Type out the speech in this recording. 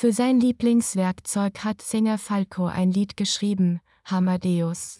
Für sein Lieblingswerkzeug hat Sänger Falco ein Lied geschrieben, Hamadeus.